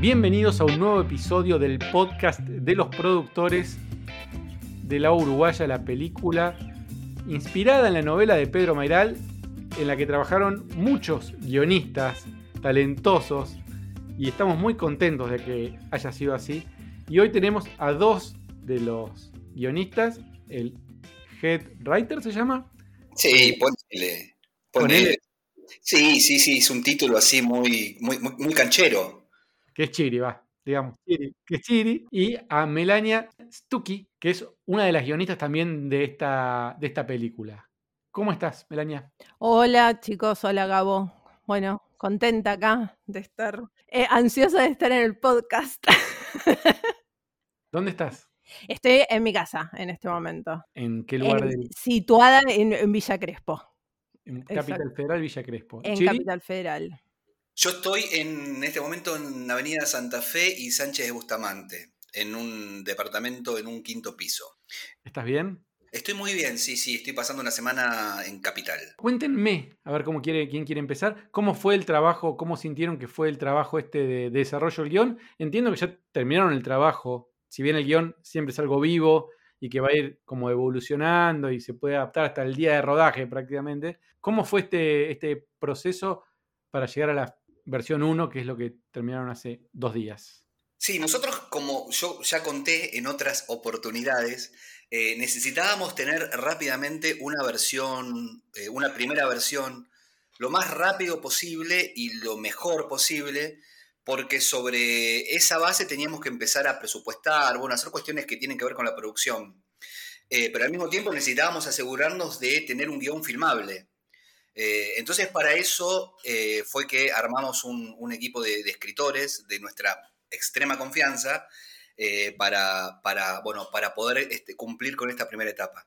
Bienvenidos a un nuevo episodio del podcast de los productores de la Uruguaya, la película inspirada en la novela de Pedro Mairal, en la que trabajaron muchos guionistas talentosos y estamos muy contentos de que haya sido así. Y hoy tenemos a dos de los guionistas, el head writer se llama. Sí, ponele. ponele. Sí, sí, sí, es un título así muy, muy, muy canchero que es Chiri, va, digamos, Chiri, que es Chiri, y a Melania Stucky, que es una de las guionistas también de esta, de esta película. ¿Cómo estás, Melania? Hola, chicos, hola, Gabo. Bueno, contenta acá de estar, eh, ansiosa de estar en el podcast. ¿Dónde estás? Estoy en mi casa en este momento. ¿En qué lugar? Situada en, Villa Crespo. En Capital Federal, Villa Crespo. En Capital Federal. Yo estoy en este momento en Avenida Santa Fe y Sánchez de Bustamante, en un departamento en un quinto piso. ¿Estás bien? Estoy muy bien, sí, sí, estoy pasando una semana en Capital. Cuéntenme, a ver cómo quiere, quién quiere empezar, cómo fue el trabajo, cómo sintieron que fue el trabajo este de, desarrollo del guion. Entiendo que ya terminaron el trabajo, si bien el guion siempre es algo vivo y que va a ir como evolucionando y se puede adaptar hasta el día de rodaje prácticamente. ¿Cómo fue este, este proceso para llegar a la versión 1, que es lo que terminaron hace dos días. Sí, nosotros, como yo ya conté en otras oportunidades, eh, necesitábamos tener rápidamente una versión, eh, una primera versión, lo más rápido posible y lo mejor posible, porque sobre esa base teníamos que empezar a presupuestar, bueno, hacer cuestiones que tienen que ver con la producción. Eh, pero al mismo tiempo necesitábamos asegurarnos de tener un guion filmable. Eh, entonces, para eso eh, fue que armamos un, equipo de, escritores de nuestra extrema confianza eh, para, bueno, para poder este, cumplir con esta primera etapa.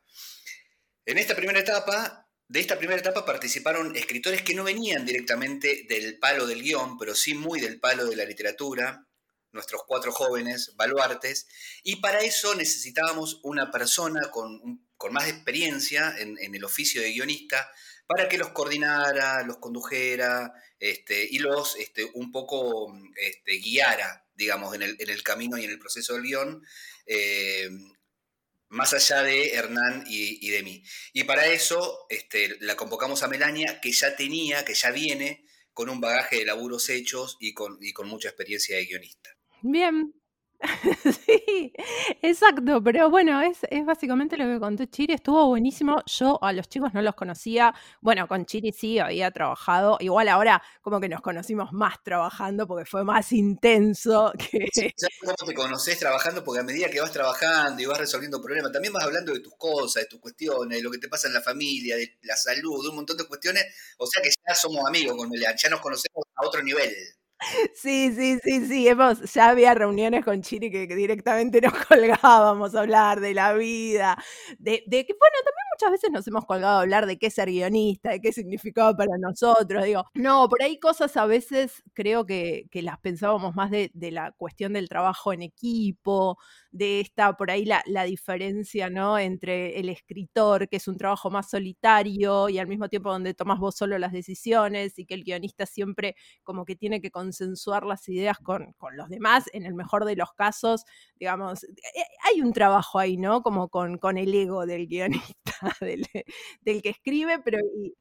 En esta primera etapa, de esta primera etapa participaron escritores que no venían directamente del palo del guion, pero sí muy del palo de la literatura, nuestros cuatro jóvenes baluartes, y para eso necesitábamos una persona con, más experiencia en el oficio de guionista, para que los coordinara, los condujera este, y los este, un poco este, guiara, digamos, en el, camino y en el proceso del guion, eh, más allá de Hernán y, de mí. Y para eso este, la convocamos a Melania, que ya tenía, que ya viene con un bagaje de laburos hechos y con, y con mucha experiencia de guionista. Bien, sí, exacto, pero bueno, es, básicamente lo que contó Chiri, estuvo buenísimo. Yo a los chicos no los conocía, bueno, con Chiri sí había trabajado, igual ahora como que nos conocimos más trabajando porque fue más intenso que... cómo te conoces trabajando? Porque a medida que vas trabajando y vas resolviendo problemas, también vas hablando de tus cosas, de tus cuestiones, de lo que te pasa en la familia, de la salud, de un montón de cuestiones, o sea que ya somos amigos con Melian, ya nos conocemos a otro nivel. Sí, sí, sí, sí. Hemos, ya había reuniones con Chiri que, directamente nos colgábamos a hablar de la vida, de, que, bueno, también muchas veces nos hemos colgado a hablar de qué ser guionista, de qué significaba para nosotros. Digo, no, por ahí cosas a veces creo que, que las pensábamos más de, de, la cuestión del trabajo en equipo, de esta, por ahí la, la diferencia, ¿no? Entre el escritor, que es un trabajo más solitario y al mismo tiempo donde tomas vos solo las decisiones y que el guionista siempre como que tiene que consensuar las ideas con, con los demás, en el mejor de los casos, digamos, eh, hay un trabajo ahí, ¿no? Como con, con el ego del guionista. del, que escribe, pero... el,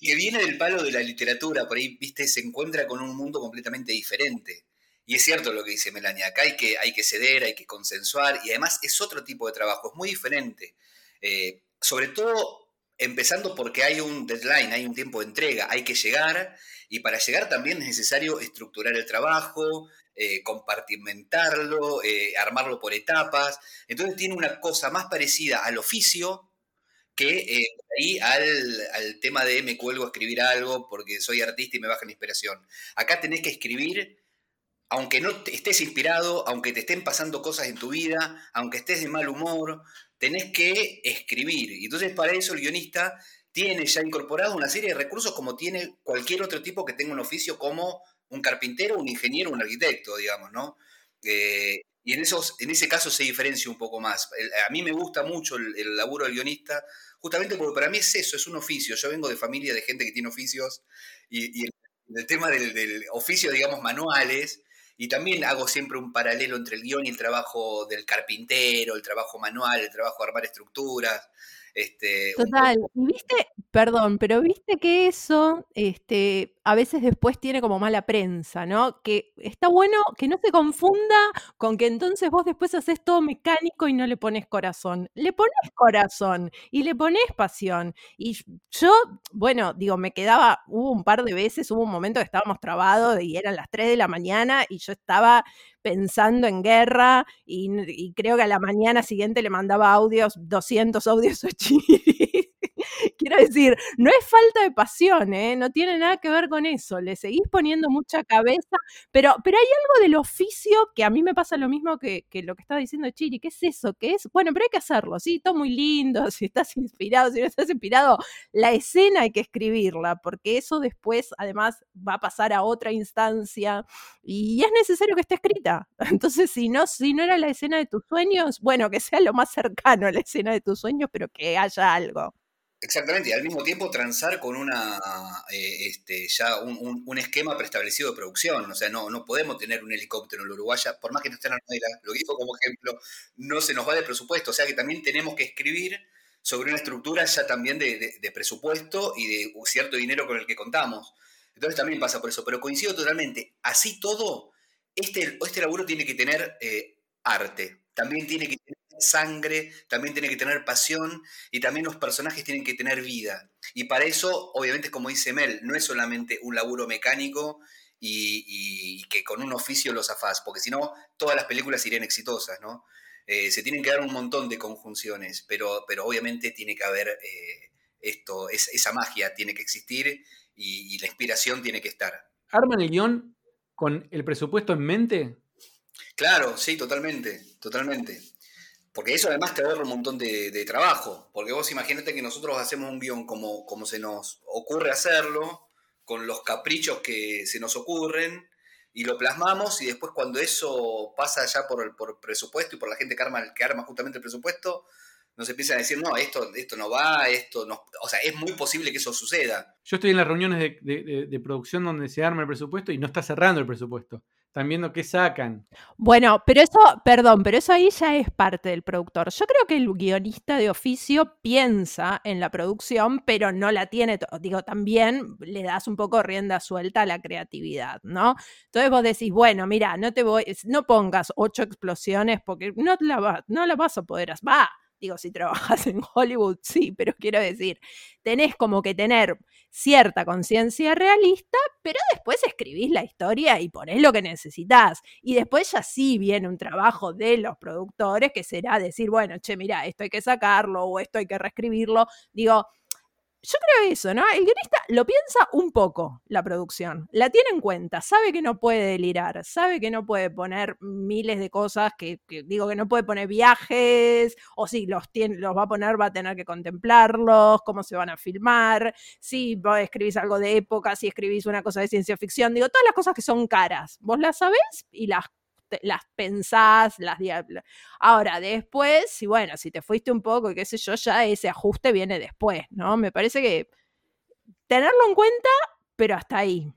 que viene del palo de la literatura, por ahí, viste, se encuentra con un mundo completamente diferente. Y es cierto lo que dice Melania, acá hay que, hay que ceder, hay que consensuar, y además es otro tipo de trabajo, es muy diferente. Eh, sobre todo empezando porque hay un deadline, hay un tiempo de entrega, hay que llegar, y para llegar también es necesario estructurar el trabajo, eh, compartimentarlo, eh, armarlo por etapas. Entonces tiene una cosa más parecida al oficio que ahí al, tema de me cuelgo a escribir algo porque soy artista y me baja la inspiración. Acá tenés que escribir, aunque no estés inspirado, aunque te estén pasando cosas en tu vida, aunque estés de mal humor, tenés que escribir. Y entonces para eso el guionista tiene ya incorporado una serie de recursos como tiene cualquier otro tipo que tenga un oficio como un carpintero, un ingeniero, un arquitecto, digamos, ¿no? Eh, y en, esos, en ese caso se diferencia un poco más. a mí me gusta mucho el, laburo del guionista, justamente porque para mí es eso, es un oficio. Yo vengo de familia de gente que tiene oficios y, el, tema del, oficio, digamos, manuales, Y también hago siempre un paralelo entre el guion y el trabajo del carpintero, el trabajo manual, el trabajo de armar estructuras. Este, Total, y viste, perdón, pero viste que eso, este, a veces después tiene como mala prensa, ¿no? Que está bueno que no se confunda con que entonces vos después haces todo mecánico y no le pones corazón. Le pones corazón y le pones pasión. Y yo, bueno, digo, me quedaba, hubo un par de veces, hubo un momento que estábamos trabados y eran las 3 de la mañana y yo estaba pensando en guerra y, creo que a la mañana siguiente le mandaba audios, 200 audios a Chiri. Quiero decir, no es falta de pasión, ¿eh? no tiene nada que ver con eso, le seguís poniendo mucha cabeza, pero, pero hay algo del oficio que a mí me pasa lo mismo que, que lo que estaba diciendo Chiri, ¿qué es eso? ¿Qué es? Bueno, pero hay que hacerlo, sí, todo muy lindo, si estás inspirado, si no estás inspirado, la escena hay que escribirla, porque eso después además va a pasar a otra instancia y es necesario que esté escrita. Entonces, si no, si no era la escena de tus sueños, bueno, que sea lo más cercano a la escena de tus sueños, pero que haya algo. Exactamente, y al mismo tiempo transar con una eh, este, ya un, esquema preestablecido de producción. O sea, no, no podemos tener un helicóptero en la Uruguaya, por más que no esté en la novela, lo digo como ejemplo, no se nos va de presupuesto. O sea que también tenemos que escribir sobre una estructura ya también de, presupuesto y de cierto dinero con el que contamos. Entonces también pasa por eso. Pero coincido totalmente. Así todo, este, este laburo tiene que tener eh, arte. También tiene que tener sangre, también tiene que tener pasión y también los personajes tienen que tener vida. Y para eso, obviamente, como dice Mel, no es solamente un laburo mecánico y, que con un oficio los afás, porque si no, todas las películas irían exitosas, ¿no? Eh, se tienen que dar un montón de conjunciones, pero, pero obviamente tiene que haber eh, esto, esa magia tiene que existir y, la inspiración tiene que estar. ¿Arman el guion con el presupuesto en mente? Claro, sí, totalmente, totalmente. Porque eso además te ahorra un montón de, trabajo. Porque vos imagínate que nosotros hacemos un guion como, como se nos ocurre hacerlo, con los caprichos que se nos ocurren, y lo plasmamos, y después cuando eso pasa ya por el por presupuesto y por la gente que arma, que arma justamente el presupuesto, nos empiezan a decir, no, esto, esto no va, esto no. O sea, es muy posible que eso suceda. Yo estoy en las reuniones de producción donde se arma el presupuesto y no está cerrando el presupuesto. Están viendo qué sacan. Bueno, pero eso, perdón, pero eso ahí ya es parte del productor. Yo creo que el guionista de oficio piensa en la producción, pero no la tiene, digo, también le das un poco rienda suelta a la creatividad, ¿no? Entonces vos decís, bueno, mira, no te voy, no pongas ocho explosiones porque no la, no la vas a poder hacer. Va, Digo, si trabajas en Hollywood, sí, pero quiero decir, tenés como que tener cierta conciencia realista, pero después escribís la historia y ponés lo que necesitas. Y después ya sí viene un trabajo de los productores que será decir, bueno, che, mira, esto hay que sacarlo o esto hay que reescribirlo. Digo, yo creo eso, ¿no? El guionista lo piensa un poco, la producción. La tiene en cuenta, sabe que no puede delirar, sabe que no puede poner miles de cosas, que, digo que no puede poner viajes, o si los, tiene, los va a poner, va a tener que contemplarlos, cómo se van a filmar, si escribís algo de época, si escribís una cosa de ciencia ficción, digo, todas las cosas que son caras, vos las sabés y las las pensás, las Ahora, después, si bueno, si te fuiste un poco y qué sé yo, ya ese ajuste viene después, ¿no? Me parece que tenerlo en cuenta, pero hasta ahí.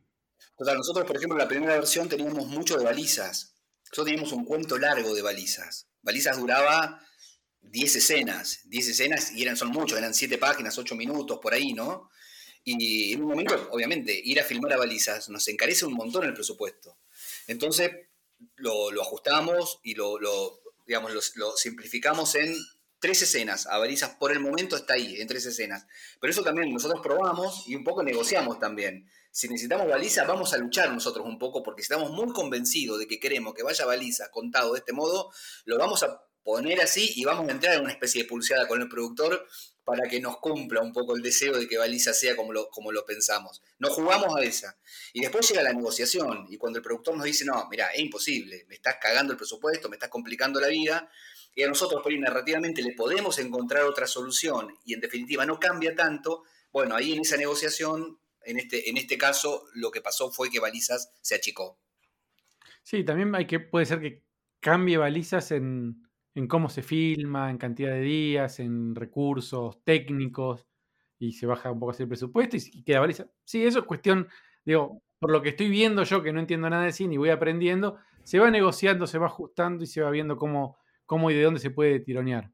Total, nosotros, por ejemplo, en la primera versión teníamos mucho de balizas. Nosotros teníamos un cuento largo de balizas. Balizas duraba 10 escenas, 10 escenas y eran, son muchos, eran 7 páginas, 8 minutos, por ahí, ¿no? Y en un momento, obviamente, ir a filmar a balizas nos encarece un montón el presupuesto. Entonces, lo, ajustamos y lo, digamos, lo, simplificamos en tres escenas. Avarizas por el momento está ahí, en tres escenas. Pero eso también nosotros probamos y un poco negociamos también. Si necesitamos baliza, vamos a luchar nosotros un poco, porque si estamos muy convencidos de que queremos que vaya baliza contado de este modo, lo vamos a poner así y vamos a entrar en una especie de pulseada con el productor para que nos cumpla un poco el deseo de que Baliza sea como lo, como lo pensamos. Nos jugamos a esa. Y después llega la negociación y cuando el productor nos dice, no, mira, es imposible, me estás cagando el presupuesto, me estás complicando la vida, y a nosotros por ahí narrativamente le podemos encontrar otra solución y en definitiva no cambia tanto, bueno, ahí en esa negociación, en este, en este caso, lo que pasó fue que Balizas se achicó. Sí, también hay que, puede ser que cambie Balizas en en cómo se filma, en cantidad de días, en recursos técnicos, y se baja un poco así el presupuesto y, queda baliza. Sí, eso es cuestión, digo, por lo que estoy viendo yo, que no entiendo nada de cine y voy aprendiendo, se va negociando, se va ajustando y se va viendo cómo, cómo y de dónde se puede tironear.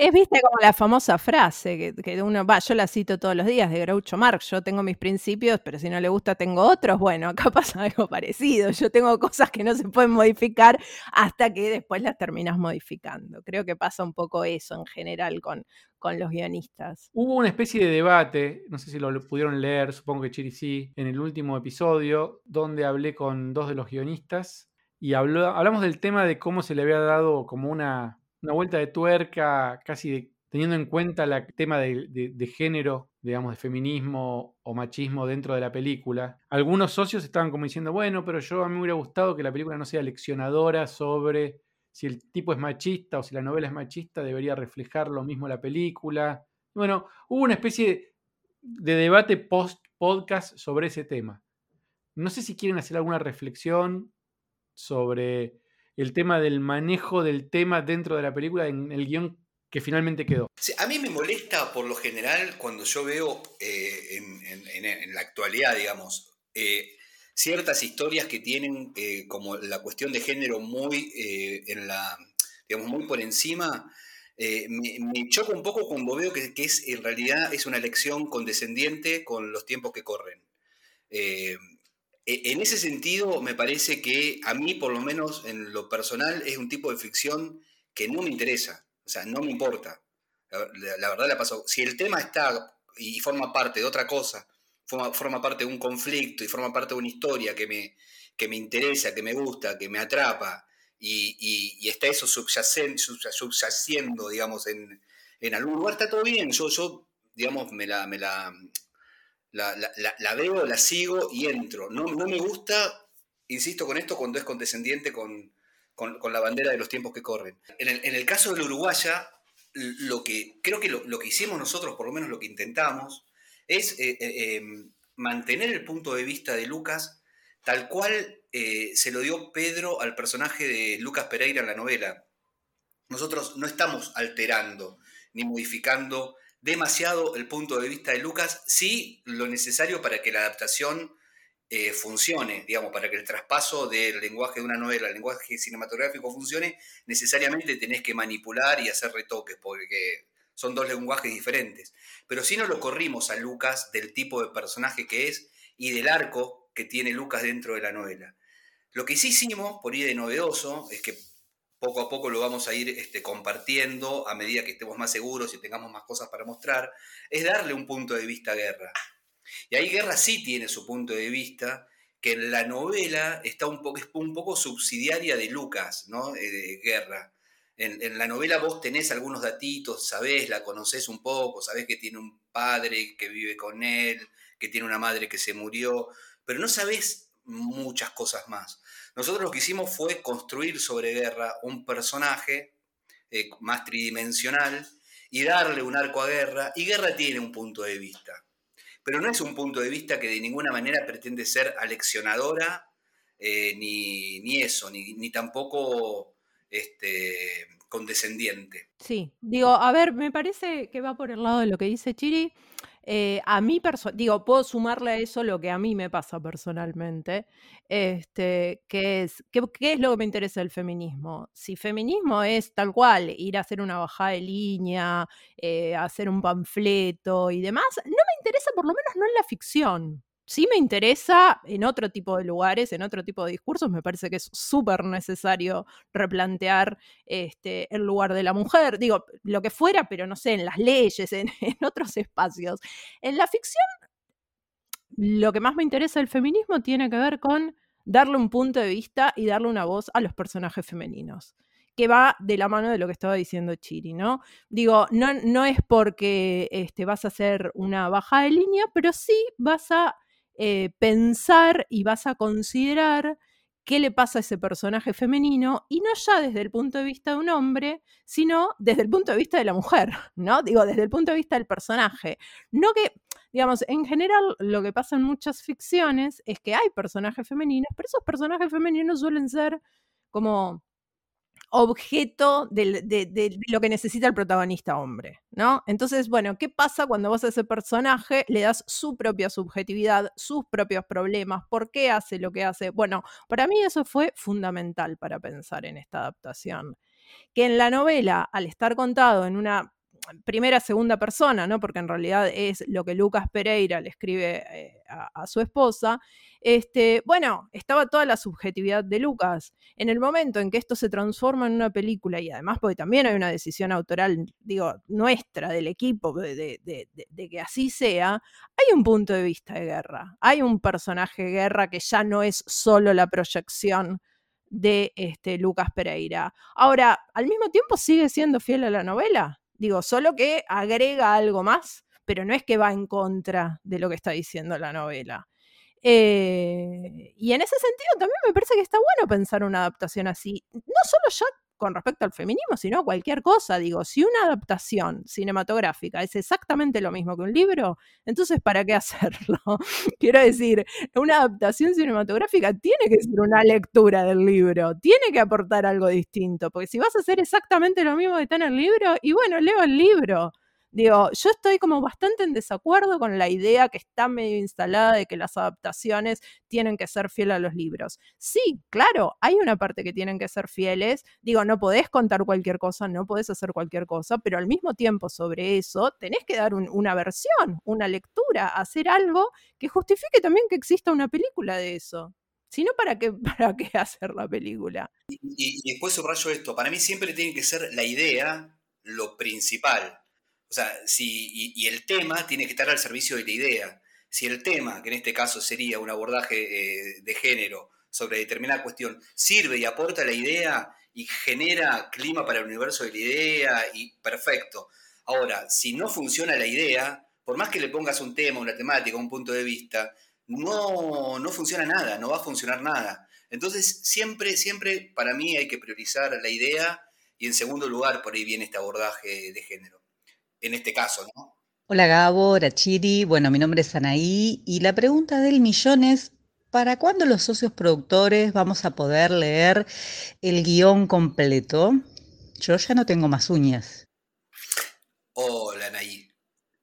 Es, viste, como la famosa frase que, uno va, yo la cito todos los días de Groucho Marx, yo tengo mis principios, pero si no le gusta tengo otros. Bueno, acá pasa algo parecido. Yo tengo cosas que no se pueden modificar hasta que después las terminas modificando. Creo que pasa un poco eso en general con, con los guionistas. Hubo una especie de debate, no sé si lo pudieron leer, supongo que Chiri sí, en el último episodio, donde hablé con dos de los guionistas y hablamos del tema de cómo se le había dado como una una vuelta de tuerca, casi teniendo en cuenta el tema de, género, digamos, de feminismo o machismo dentro de la película. Algunos socios estaban como diciendo, bueno, pero yo a mí me hubiera gustado que la película no sea leccionadora sobre si el tipo es machista o si la novela es machista, debería reflejar lo mismo la película. Bueno, hubo una especie de debate post-podcast sobre ese tema. No sé si quieren hacer alguna reflexión sobre el tema del manejo del tema dentro de la película en el guion que finalmente quedó. a mí me molesta por lo general cuando yo veo eh, en, la actualidad, digamos, eh, ciertas historias que tienen eh, como la cuestión de género muy en la, digamos, muy por encima. Me, me, choca un poco cuando veo que, que, es en realidad es una lección condescendiente con los tiempos que corren. E, en ese sentido, me parece que a mí, por lo menos en lo personal, es un tipo de ficción que no me interesa, o sea, no me importa. La, verdad la pasó. Si el tema está y forma parte de otra cosa, forma, parte de un conflicto y forma parte de una historia que me, que me interesa, que me gusta, que me atrapa, y, está eso subyaciendo, digamos, en, en, algún lugar, está todo bien. Yo, yo digamos, me la, me la, la, veo, la sigo y entro. No, no, me gusta, insisto con esto, cuando es condescendiente con, la bandera de los tiempos que corren. En el, en el caso del Uruguaya, lo que creo que lo, que hicimos nosotros, por lo menos lo que intentamos, es eh, eh, em, mantener el punto de vista de Lucas tal cual eh, se lo dio Pedro al personaje de Lucas Pereira en la novela. Nosotros no estamos alterando ni modificando demasiado el punto de vista de Lucas, sí lo necesario para que la adaptación eh, funcione, digamos, para que el traspaso del lenguaje de una novela al lenguaje cinematográfico funcione, necesariamente tenés que manipular y hacer retoques, porque son dos lenguajes diferentes. Pero si no lo corrimos a Lucas del tipo de personaje que es y del arco que tiene Lucas dentro de la novela. Lo que sí hicimos, por ir de novedoso, es que poco a poco lo vamos a ir este, compartiendo a medida que estemos más seguros y tengamos más cosas para mostrar, es darle un punto de vista a Guerra. Y ahí Guerra sí tiene su punto de vista, que en la novela está un poco, es un poco subsidiaria de Lucas, ¿no? Eh, Guerra. En, la novela vos tenés algunos datitos, sabés, la conocés un poco, sabés que tiene un padre que vive con él, que tiene una madre que se murió, pero no sabés muchas cosas más. Nosotros lo que hicimos fue construir sobre Guerra un personaje eh, más tridimensional y darle un arco a Guerra, y Guerra tiene un punto de vista. Pero no es un punto de vista que de ninguna manera pretende ser aleccionadora, eh, ni, eso, ni, tampoco este, condescendiente. Sí, digo, a ver, me parece que va por el lado de lo que dice Chiri. Eh, a mí, digo, puedo sumarle a eso lo que a mí me pasa personalmente, este, que es, ¿qué, es lo que me interesa del feminismo? Si feminismo es tal cual, ir a hacer una bajada de línea, eh, hacer un panfleto y demás, no me interesa por lo menos no en la ficción sí me interesa en otro tipo de lugares, en otro tipo de discursos, me parece que es súper necesario replantear este, el lugar de la mujer, digo, lo que fuera, pero no sé, en las leyes, en, otros espacios. En la ficción, lo que más me interesa del feminismo tiene que ver con darle un punto de vista y darle una voz a los personajes femeninos que va de la mano de lo que estaba diciendo Chiri, ¿no? Digo, no, no es porque este, vas a hacer una baja de línea, pero sí vas a eh, pensar y vas a considerar qué le pasa a ese personaje femenino y no ya desde el punto de vista de un hombre, sino desde el punto de vista de la mujer, ¿no? Digo, desde el punto de vista del personaje. No que, digamos, en general lo que pasa en muchas ficciones es que hay personajes femeninos, pero esos personajes femeninos suelen ser como objeto de, lo que necesita el protagonista hombre, ¿no? Entonces, bueno, ¿qué pasa cuando vos a ese personaje le das su propia subjetividad, sus propios problemas, por qué hace lo que hace? Bueno, para mí eso fue fundamental para pensar en esta adaptación. Que en la novela, al estar contado en una primera, segunda persona, ¿no? Porque en realidad es lo que Lucas Pereira le escribe eh, a, su esposa. Este, bueno, estaba toda la subjetividad de Lucas. En el momento en que esto se transforma en una película, y además porque también hay una decisión autoral, digo, nuestra, del equipo, de, que así sea, hay un punto de vista de guerra. Hay un personaje de guerra que ya no es solo la proyección de este, Lucas Pereira. Ahora, al mismo tiempo sigue siendo fiel a la novela. Digo, solo que agrega algo más, pero no es que va en contra de lo que está diciendo la novela. Eh, y en ese sentido también me parece que está bueno pensar una adaptación así, no solo ya con respecto al feminismo, sino cualquier cosa. Digo, si una adaptación cinematográfica es exactamente lo mismo que un libro, entonces ¿para qué hacerlo? Quiero decir, una adaptación cinematográfica tiene que ser una lectura del libro, tiene que aportar algo distinto, porque si vas a hacer exactamente lo mismo que está en el libro, y bueno, leo el libro. Digo, yo estoy como bastante en desacuerdo con la idea que está medio instalada de que las adaptaciones tienen que ser fieles a los libros. Sí, claro, hay una parte que tienen que ser fieles. Digo, no podés contar cualquier cosa, no podés hacer cualquier cosa, pero al mismo tiempo sobre eso tenés que dar una versión, una lectura, hacer algo que justifique también que exista una película de eso. Si no, ¿para qué, ¿para qué hacer la película? Y, y después subrayo esto, para mí siempre tiene que ser la idea lo principal o sea, si, y, el tema tiene que estar al servicio de la idea. Si el tema, que en este caso sería un abordaje eh, de género sobre determinada cuestión, sirve y aporta la idea y genera clima para el universo de la idea, y perfecto. Ahora, si no funciona la idea, por más que le pongas un tema, una temática, un punto de vista, no, no funciona nada, no va a funcionar nada. Entonces, siempre, siempre para mí hay que priorizar la idea y en segundo lugar, por ahí viene este abordaje de género en este caso, ¿no? Hola Gabo, Chiri. Bueno, mi nombre es Anaí y la pregunta del millón es, ¿para cuándo los socios productores vamos a poder leer el guion completo? Yo ya no tengo más uñas. Hola Anaí.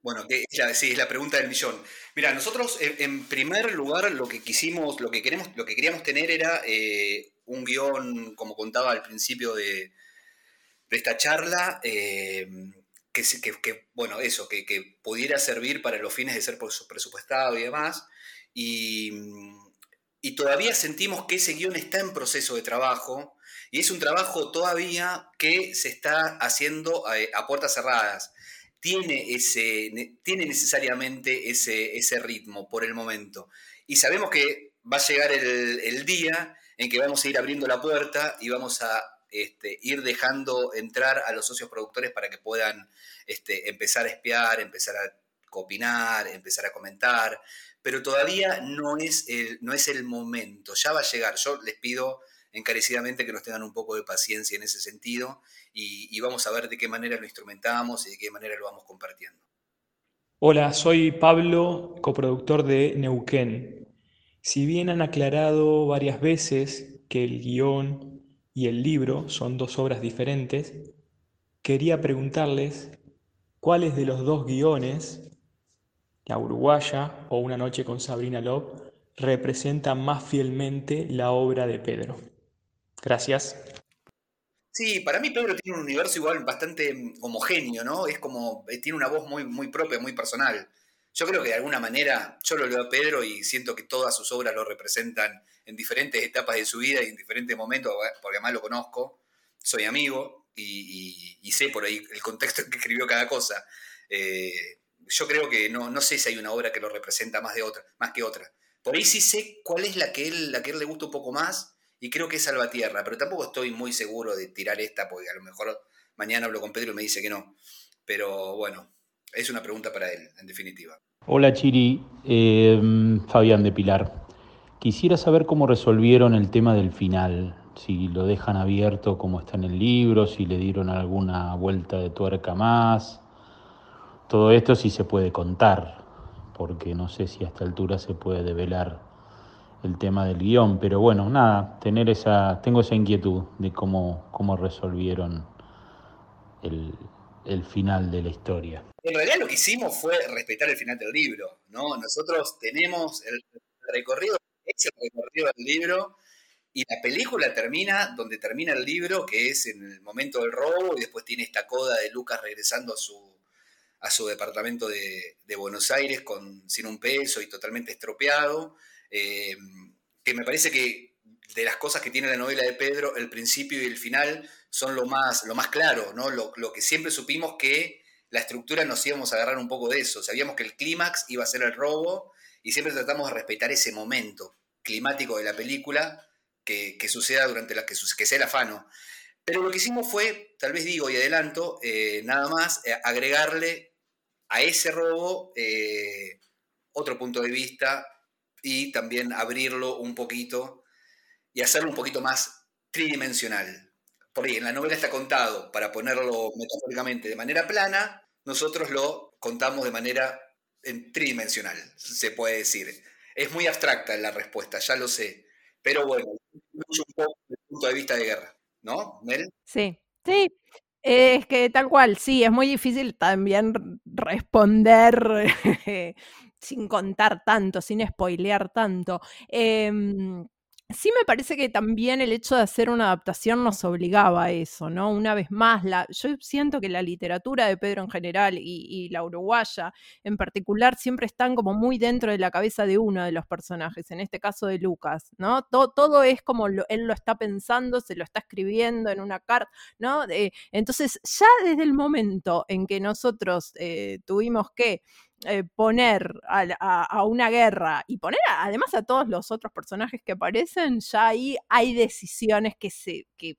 Bueno, sí, es la pregunta del millón. Mira, nosotros en, primer lugar lo que quisimos, lo que queremos, lo que queríamos tener era eh, un guion, como contaba al principio de, esta charla, eh, que, bueno, eso, que, pudiera servir para los fines de ser presupuestado y demás. Y, todavía sentimos que ese guion está en proceso de trabajo y es un trabajo todavía que se está haciendo a, eh, a puertas cerradas. Tiene, ese, tiene necesariamente ese, ese ritmo por el momento. Y sabemos que va a llegar el, el día en que vamos a ir abriendo la puerta y vamos a este, ir dejando entrar a los socios productores para que puedan este, empezar a espiar, empezar a opinar, empezar a comentar, pero todavía no es, el, no es el momento, ya va a llegar. Yo les pido encarecidamente que nos tengan un poco de paciencia en ese sentido y, y vamos a ver de qué manera lo instrumentamos y de qué manera lo vamos compartiendo. Hola, soy Pablo, coproductor de Neuquén. Si bien han aclarado varias veces que el guion y el libro son dos obras diferentes, quería preguntarles cuáles de los dos guiones, La Uruguaya o Una noche con Sabrina Love, representan más fielmente la obra de Pedro. Gracias. Sí, para mí Pedro tiene un universo igual bastante homogéneo, ¿no? Es como, eh, tiene una voz muy, muy propia, muy personal. Yo creo que de alguna manera, yo lo leo a Pedro y siento que todas sus obras lo representan en diferentes etapas de su vida y en diferentes momentos, porque además lo conozco, soy amigo y, sé por ahí el contexto en que escribió cada cosa. Eh, yo creo que no, no sé si hay una obra que lo representa más, de otra, más que otra. Por ahí sí sé cuál es la que, él, la que él le gusta un poco más y creo que es Salvatierra, pero tampoco estoy muy seguro de tirar esta porque a lo mejor mañana hablo con Pedro y me dice que no. Pero bueno, es una pregunta para él, en definitiva. Hola Chiri, eh, Fabián de Pilar. Quisiera saber cómo resolvieron el tema del final, si lo dejan abierto como está en el libro, si le dieron alguna vuelta de tuerca más. Todo esto sí se puede contar, porque no sé si a esta altura se puede develar el tema del guion, pero bueno, nada, tener esa, tengo esa inquietud de cómo, cómo resolvieron el, el final de la historia. En realidad lo que hicimos fue respetar el final del libro, ¿no? Nosotros tenemos el recorrido, es el recorrido del libro, y la película termina donde termina el libro, que es en el momento del robo, y después tiene esta coda de Lucas regresando a su, a su departamento de, Buenos Aires con, sin un peso y totalmente estropeado. Eh, que me parece que de las cosas que tiene la novela de Pedro, el principio y el final son lo más, lo más claro, ¿no? Lo, lo que siempre supimos que la estructura nos íbamos a agarrar un poco de eso. Sabíamos que el clímax iba a ser el robo y siempre tratamos de respetar ese momento climático de la película que, suceda durante la que, que sea el afano. Pero lo que hicimos fue, tal vez digo y adelanto, eh, nada más eh, agregarle a ese robo eh, otro punto de vista y también abrirlo un poquito y hacerlo un poquito más tridimensional. Porque en la novela está contado, para ponerlo metafóricamente de manera plana, nosotros lo contamos de manera tridimensional, se puede decir. Es muy abstracta la respuesta, ya lo sé. Pero bueno, mucho un poco desde el punto de vista de guerra, ¿no, Mel? Sí, sí. Es que tal cual, sí, es muy difícil también responder sin contar tanto, sin spoilear tanto. Em, Sí me parece que también el hecho de hacer una adaptación nos obligaba a eso, ¿no? Una vez más, la, yo siento que la literatura de Pedro en general y, la uruguaya en particular siempre están como muy dentro de la cabeza de uno de los personajes, en este caso de Lucas, ¿no? Todo, es como él lo está pensando, se lo está escribiendo en una carta, ¿no? entonces, ya desde el momento en que nosotros eh, tuvimos que eh, poner a, una guerra y poner además a todos los otros personajes que aparecen, ya ahí hay decisiones que se, que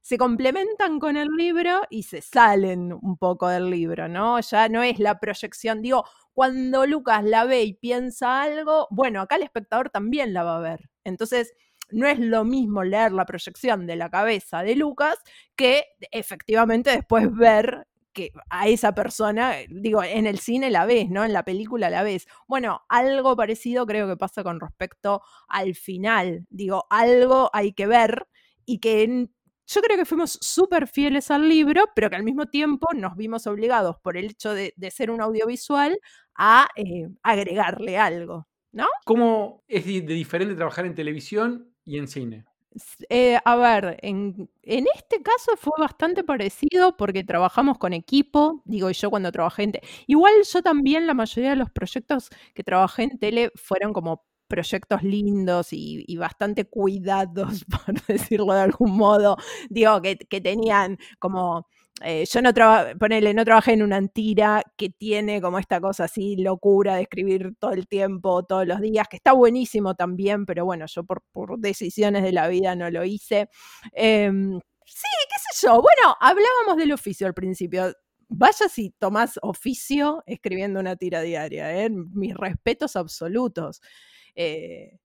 se complementan con el libro y se salen un poco del libro, ¿no? Ya no es la proyección, digo, cuando Lucas la ve y piensa algo, bueno, acá el espectador también la va a ver. Entonces, no es lo mismo leer la proyección de la cabeza de Lucas que efectivamente después ver que a esa persona, eh, digo, en el cine la ves, ¿no? En la película la ves. Bueno, algo parecido creo que pasa con respecto al final. Digo, algo hay que ver y que yo creo que fuimos súper fieles al libro, pero que al mismo tiempo nos vimos obligados por el hecho de, ser un audiovisual a eh, agregarle algo, ¿no? ¿Cómo es de diferente trabajar en televisión y en cine? Eh, a ver, en, este caso fue bastante parecido porque trabajamos con equipo, digo yo cuando trabajé en... Igual yo también la mayoría de los proyectos que trabajé en tele fueron como proyectos lindos y, bastante cuidados, por decirlo de algún modo, digo, que, que tenían como eh, yo no, ponele, no trabajé en una antira que tiene como esta cosa así, locura de escribir todo el tiempo, todos los días, que está buenísimo también, pero bueno, yo por, decisiones de la vida no lo hice. Em, sí, qué sé yo. Bueno, hablábamos del oficio al principio. Vaya si tomás oficio escribiendo una tira diaria, ¿eh? mis respetos absolutos. Eh,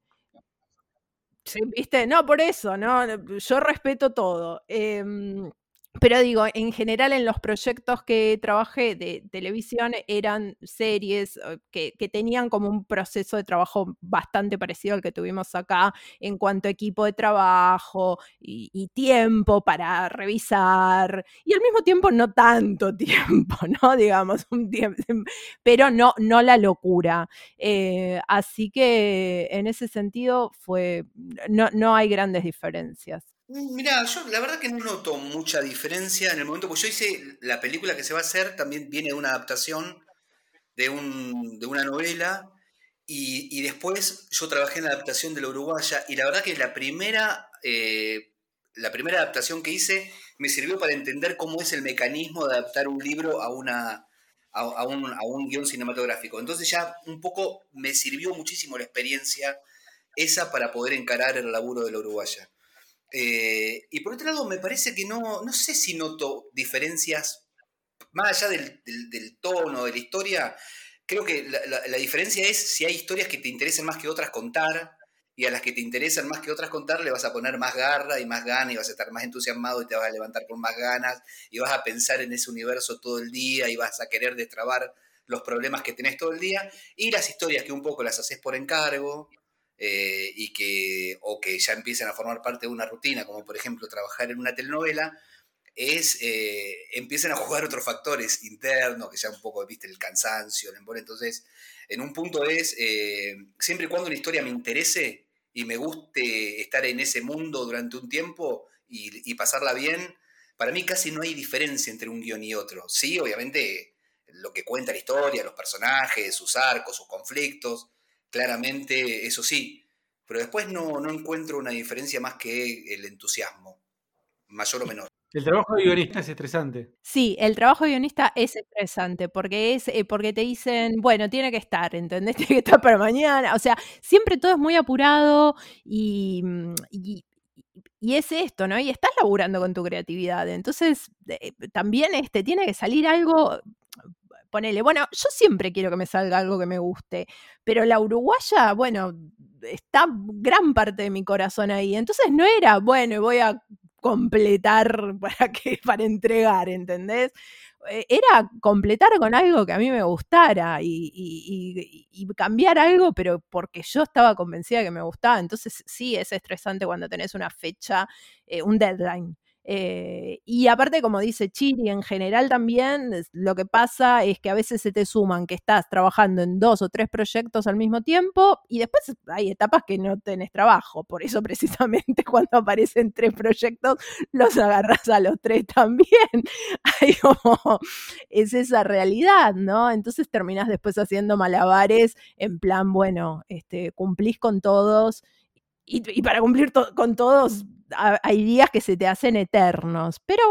¿Viste? No, por eso, ¿no? Yo respeto todo. Em, pero digo, en general en los proyectos que trabajé de televisión eran series eh, que, tenían como un proceso de trabajo bastante parecido al que tuvimos acá en cuanto a equipo de trabajo y, tiempo para revisar y al mismo tiempo no tanto tiempo, ¿no? Digamos, un tiempo, pero no, no la locura. Eh, así que en ese sentido fue, no, no hay grandes diferencias. Mm, Mira, yo la verdad que no noto mucha diferencia en el momento, porque yo hice la película que se va a hacer, también viene de una adaptación de, un, de una novela, y, después yo trabajé en la adaptación de la Uruguaya, y la verdad que la primera, eh, la primera adaptación que hice me sirvió para entender cómo es el mecanismo de adaptar un libro a, una, a, un, a un guion cinematográfico. Entonces ya un poco me sirvió muchísimo la experiencia esa para poder encarar el laburo de la Uruguaya. Eh, y por otro lado, me parece que no, no sé si noto diferencias, más allá del, del, tono, de la historia, creo que la, diferencia es si hay historias que te interesen más que otras contar, y a las que te interesan más que otras contar le vas a poner más garra y más ganas, y vas a estar más entusiasmado y te vas a levantar con más ganas, y vas a pensar en ese universo todo el día, y vas a querer destrabar los problemas que tenés todo el día, y las historias que un poco las haces por encargo, eh, y que, o que ya empiecen a formar parte de una rutina, como por ejemplo trabajar en una telenovela, es, eh, empiezan a jugar otros factores internos, que sea un poco, viste, el cansancio, el. Entonces, en un punto es, eh, siempre y cuando una historia me interese y me guste estar en ese mundo durante un tiempo y, y pasarla bien, para mí casi no hay diferencia entre un guion y otro. Sí, obviamente, lo que cuenta la historia, los personajes, sus arcos, sus conflictos, claramente eso sí, pero después no, no encuentro una diferencia más que el entusiasmo, mayor o menor. El trabajo de guionista es estresante. Sí, el trabajo de guionista es estresante porque es eh, porque te dicen, bueno, tiene que estar, ¿entendés? Tiene que estar para mañana. O sea, siempre todo es muy apurado y, mm, y, y es esto, ¿no? Y estás laburando con tu creatividad. Entonces, eh, también este, tiene que salir algo ponele, bueno, yo siempre quiero que me salga algo que me guste, pero la uruguaya, bueno, está gran parte de mi corazón ahí. Entonces no era, bueno, voy a completar para que para entregar, ¿entendés? Eh, era completar con algo que a mí me gustara y, cambiar algo, pero porque yo estaba convencida que me gustaba. Entonces sí, es estresante cuando tenés una fecha, eh, un deadline. Eh, y aparte, como dice Chiri, en general también lo que pasa es que a veces se te suman que estás trabajando en dos o tres proyectos al mismo tiempo y después hay etapas que no tenés trabajo. Por eso precisamente cuando aparecen tres proyectos los agarras a los tres también. Es esa realidad, ¿no? Entonces terminás después haciendo malabares en plan, bueno, este, cumplís con todos. Y, para cumplir con todos hay días que se te hacen eternos, pero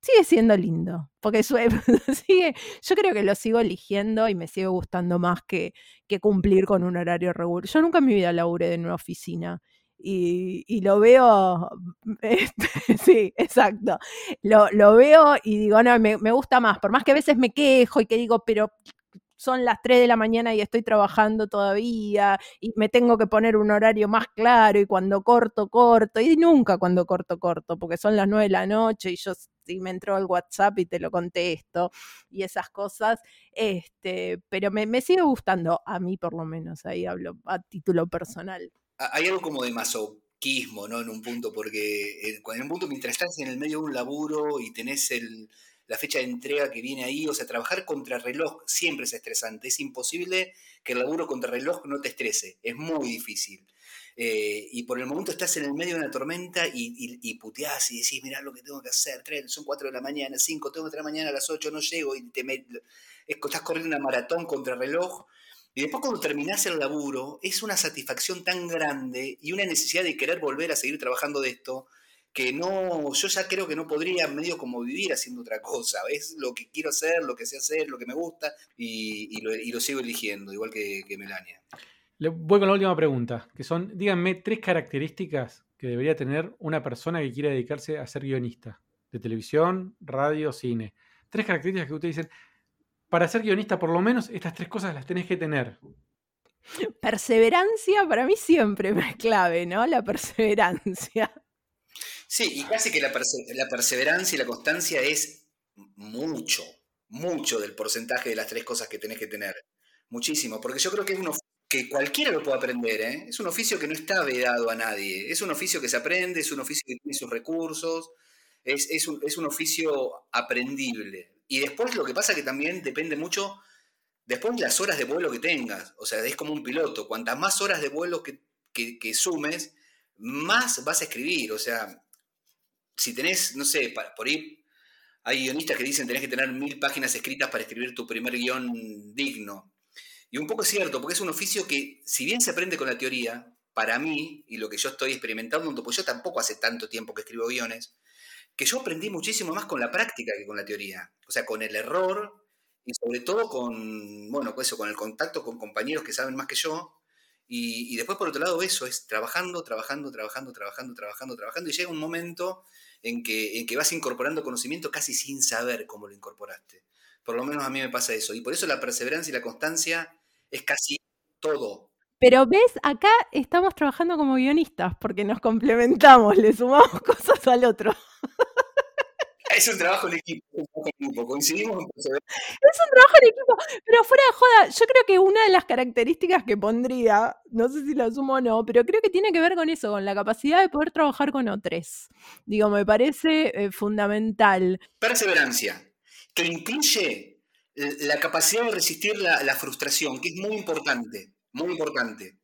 sigue siendo lindo, porque sigue, yo creo que lo sigo eligiendo y me sigue gustando más que, que cumplir con un horario regular. Yo nunca en mi vida laburé en una oficina. Y, lo veo, sí, exacto, lo, lo, veo y digo, no, me, me, gusta más, por más que a veces me quejo y que digo, pero son las 3 de la mañana y estoy trabajando todavía y me tengo que poner un horario más claro y cuando corto, corto y nunca cuando corto, corto, porque son las 9 de la noche y yo si me entró el WhatsApp y te lo contesto y esas cosas, este, pero me, me sigue gustando, a mí por lo menos, ahí hablo a título personal. Hay algo como de masoquismo, ¿no? En un punto, porque en un punto mientras estás en el medio de un laburo y tenés el la fecha de entrega que viene ahí, o sea, trabajar contra reloj siempre es estresante, es imposible que el laburo contra reloj no te estrese, es muy difícil. Eh, y por el momento estás en el medio de una tormenta y, y, y puteás y decís, mirá lo que tengo que hacer, son 4 de la mañana, 5, tengo que estar mañana a las 8, no llego, y te estás corriendo una maratón contra reloj. Y después cuando terminás el laburo, es una satisfacción tan grande y una necesidad de querer volver a seguir trabajando de esto, que no, yo ya creo que no podría medio como vivir haciendo otra cosa. Es lo que quiero hacer, lo que sé hacer, lo que me gusta y, lo, sigo eligiendo, igual que, Melania. Le voy con la última pregunta, que son, díganme tres características que debería tener una persona que quiera dedicarse a ser guionista de televisión, radio, cine. Tres características que ustedes dicen, para ser guionista por lo menos estas tres cosas las tenés que tener. Perseverancia para mí siempre es clave, ¿no? La perseverancia. Sí, y casi que la, perseverancia y la constancia es mucho, mucho del porcentaje de las tres cosas que tenés que tener. Muchísimo, porque yo creo que es uno que cualquiera lo puede aprender, ¿eh? Es un oficio que no está vedado a nadie, es un oficio que se aprende, es un oficio que tiene sus recursos, es, un, es un, oficio aprendible. Y después lo que pasa que también depende mucho, después de las horas de vuelo que tengas, o sea, es como un piloto, cuantas más horas de vuelo que, que sumes, más vas a escribir, o sea, si tenés, no sé, por ahí hay guionistas que dicen tenés que tener mil páginas escritas para escribir tu primer guion digno. Y un poco es cierto, porque es un oficio que, si bien se aprende con la teoría, para mí, y lo que yo estoy experimentando, pues yo tampoco hace tanto tiempo que escribo guiones, que yo aprendí muchísimo más con la práctica que con la teoría. O sea, con el error y sobre todo con, bueno, con eso, con el contacto con compañeros que saben más que yo. Y, y después, por otro lado, eso es trabajando, trabajando, trabajando, trabajando, trabajando, trabajando. Y llega un momento en que, en que vas incorporando conocimiento casi sin saber cómo lo incorporaste. Por lo menos a mí me pasa eso. Y por eso la perseverancia y la constancia es casi todo. Pero ves, acá estamos trabajando como guionistas porque nos complementamos, le sumamos cosas al otro. Es un trabajo en equipo, es un trabajo en equipo. Coincidimos en. Es un trabajo en equipo, pero fuera de joda, yo creo que una de las características que pondría, no sé si lo asumo o no, pero creo que tiene que ver con eso, con la capacidad de poder trabajar con otros. Digo, me parece eh, fundamental. Perseverancia, que incluye eh, la capacidad de resistir la, la frustración, que es muy importante, muy importante.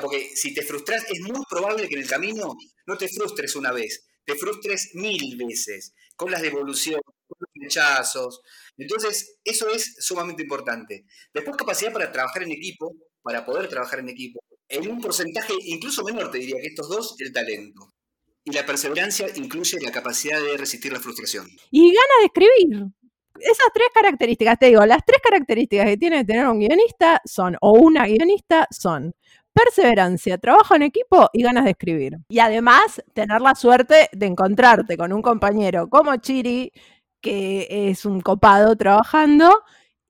Porque si te frustras, es muy probable que en el camino no te frustres una vez, te frustres mil veces, con las devoluciones, con los rechazos. Entonces, eso es sumamente importante. Después, capacidad para trabajar en equipo, para poder trabajar en equipo, en un porcentaje incluso menor, te diría que estos dos, el talento. Y la perseverancia incluye la capacidad de resistir la frustración. Y ganas de escribir. Esas tres características, te digo, las tres características que tiene que tener un guionista son, o una guionista, son perseverancia, trabajo en equipo y ganas de escribir. Y además, tener la suerte de encontrarte con un compañero como Chiri, que es un copado trabajando.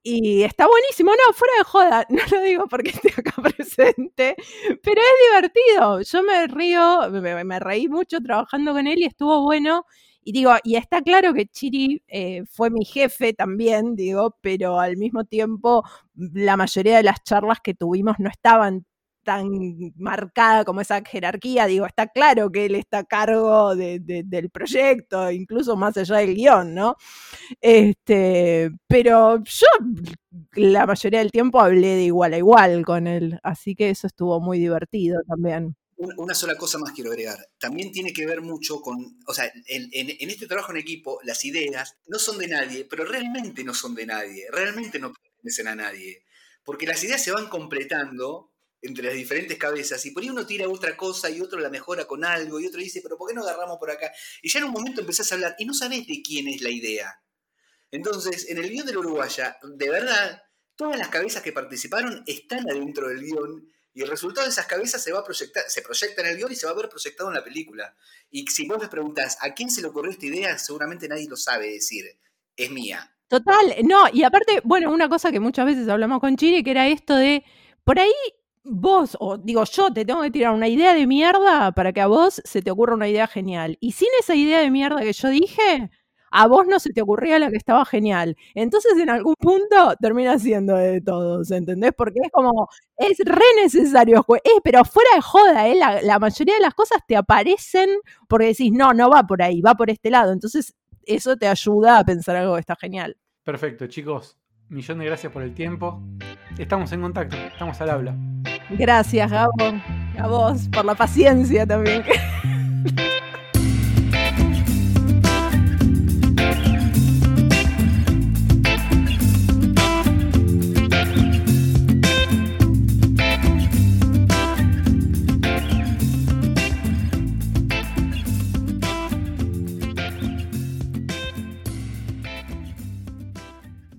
Y está buenísimo, no, fuera de joda, no lo digo porque esté acá presente, pero es divertido. Yo me río, me, me reí mucho trabajando con él y estuvo bueno. Y digo, y está claro que Chiri eh, fue mi jefe también, digo, pero al mismo tiempo la mayoría de las charlas que tuvimos no estaban tan marcada como esa jerarquía, digo, está claro que él está a cargo de- de- del proyecto, incluso más allá del guion, ¿no? Este, pero yo la mayoría del tiempo hablé de igual a igual con él, así que eso estuvo muy divertido también. Un- Una sola cosa más quiero agregar. También tiene que ver mucho con, o sea, en este trabajo en equipo, las ideas no son de nadie, pero realmente no son de nadie, realmente no pertenecen a nadie. Porque las ideas se van completando entre las diferentes cabezas y por ahí uno tira otra cosa y otro la mejora con algo y otro dice, pero ¿por qué no agarramos por acá? Y ya en un momento empezás a hablar y no sabés de quién es la idea. Entonces, en el guion de la Uruguaya, de verdad, todas las cabezas que participaron están adentro del guion y el resultado de esas cabezas se va a proyectar, se proyecta en el guion y se va a ver proyectado en la película. Y si vos les preguntás a quién se le ocurrió esta idea, seguramente nadie lo sabe decir. Es mía. Total, no, y aparte, bueno, una cosa que muchas veces hablamos con Chiri, que era esto de, por ahí vos, o digo yo, te tengo que tirar una idea de mierda para que a vos se te ocurra una idea genial. Y sin esa idea de mierda que yo dije, a vos no se te ocurría la que estaba genial. Entonces, en algún punto termina siendo de todos, ¿entendés? Porque es como, es re necesario, eh, pero fuera de joda, ¿eh? la, la mayoría de las cosas te aparecen porque decís, no, no va por ahí, va por este lado. Entonces, eso te ayuda a pensar algo que está genial. Perfecto, chicos. Millón de gracias por el tiempo. Estamos en contacto, estamos al habla. Gracias, Gabo. A vos, por la paciencia también.